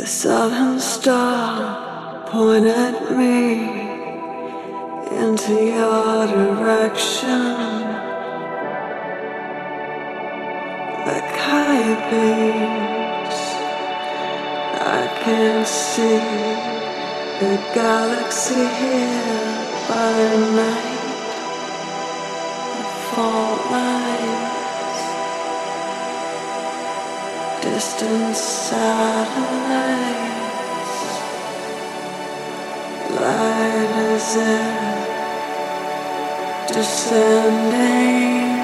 The southern star point at me into your direction. Like high I can see the galaxy here by night. The fault lines, distant satellites, light as air descending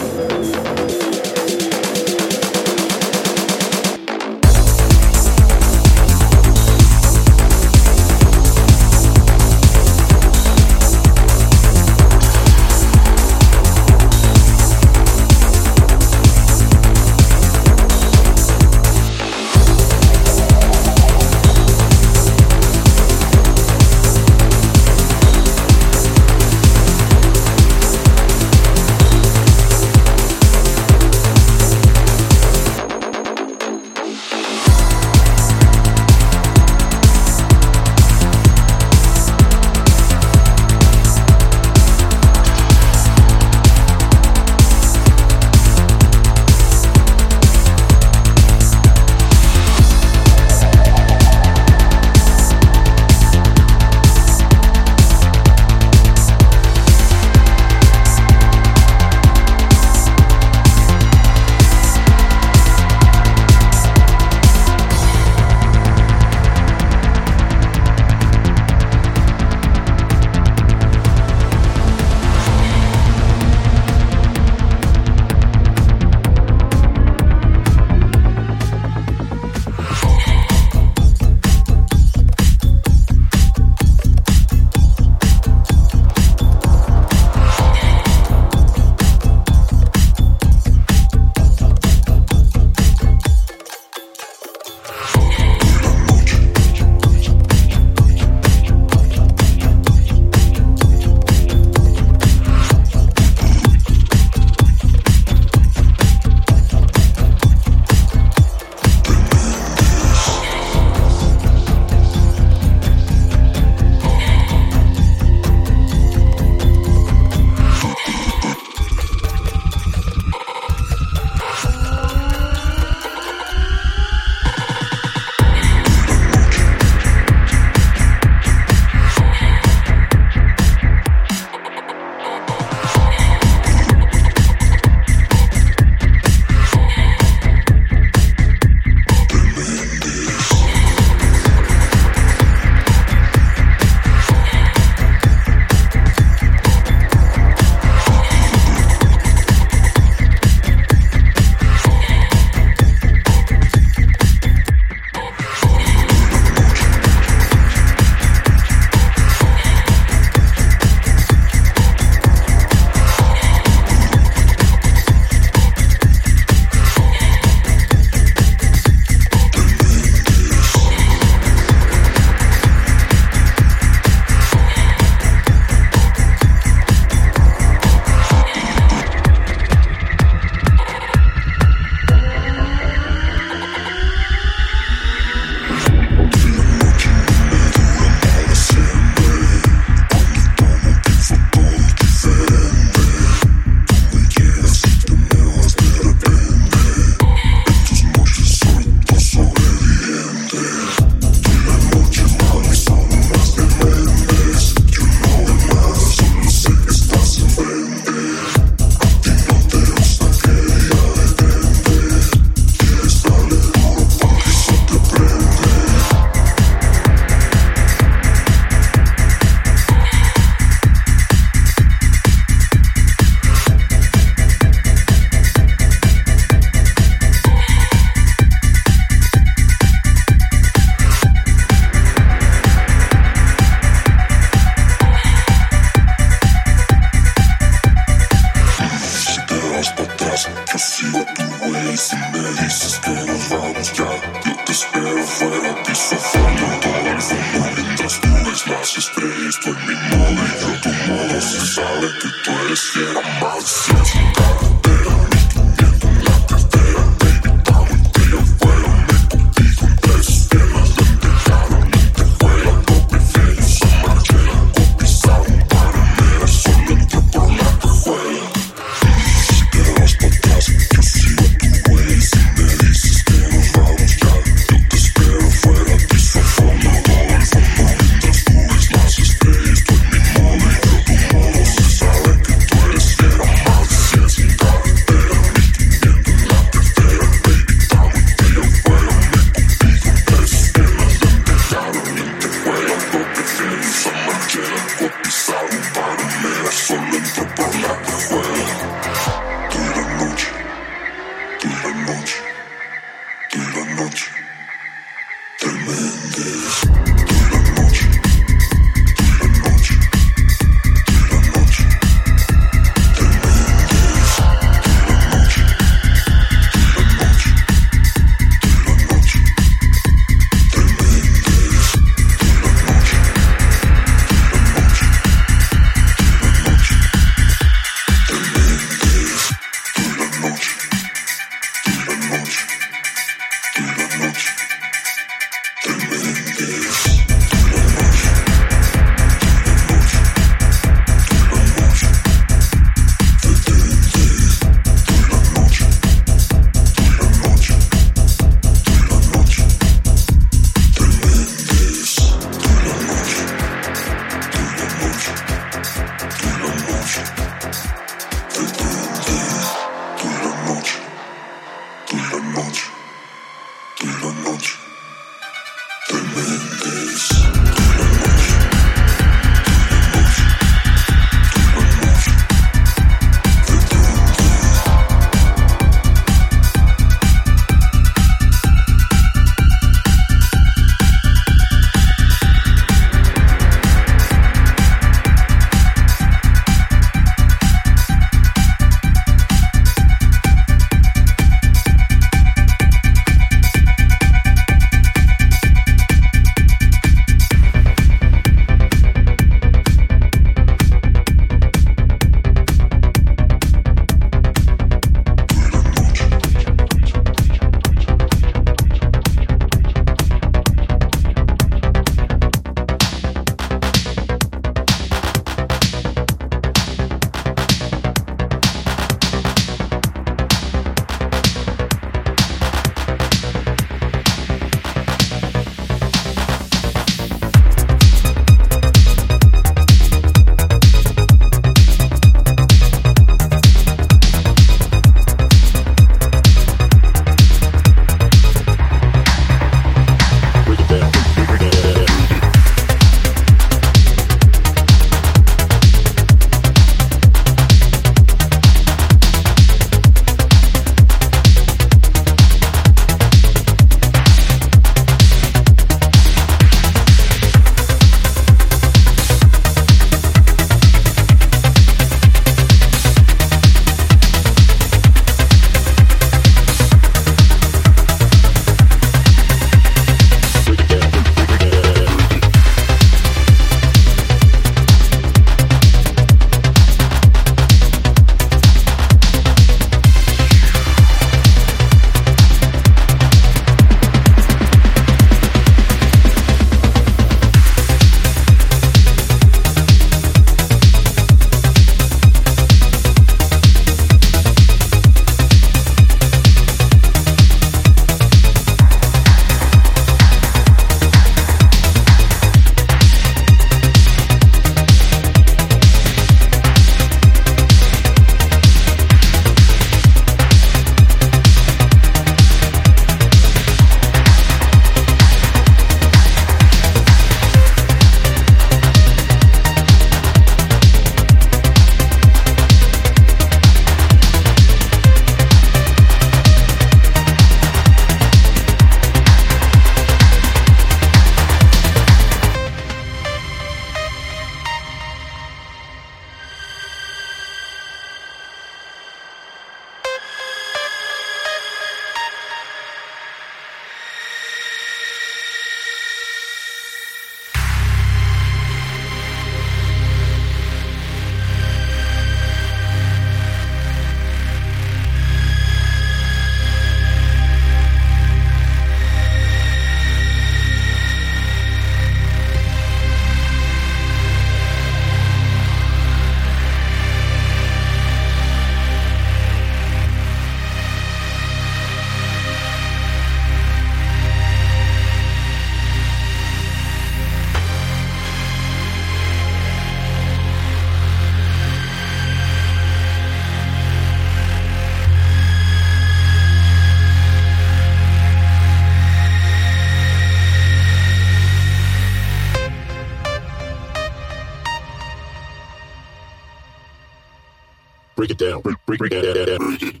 break down. Break, break, break down.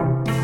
Bye.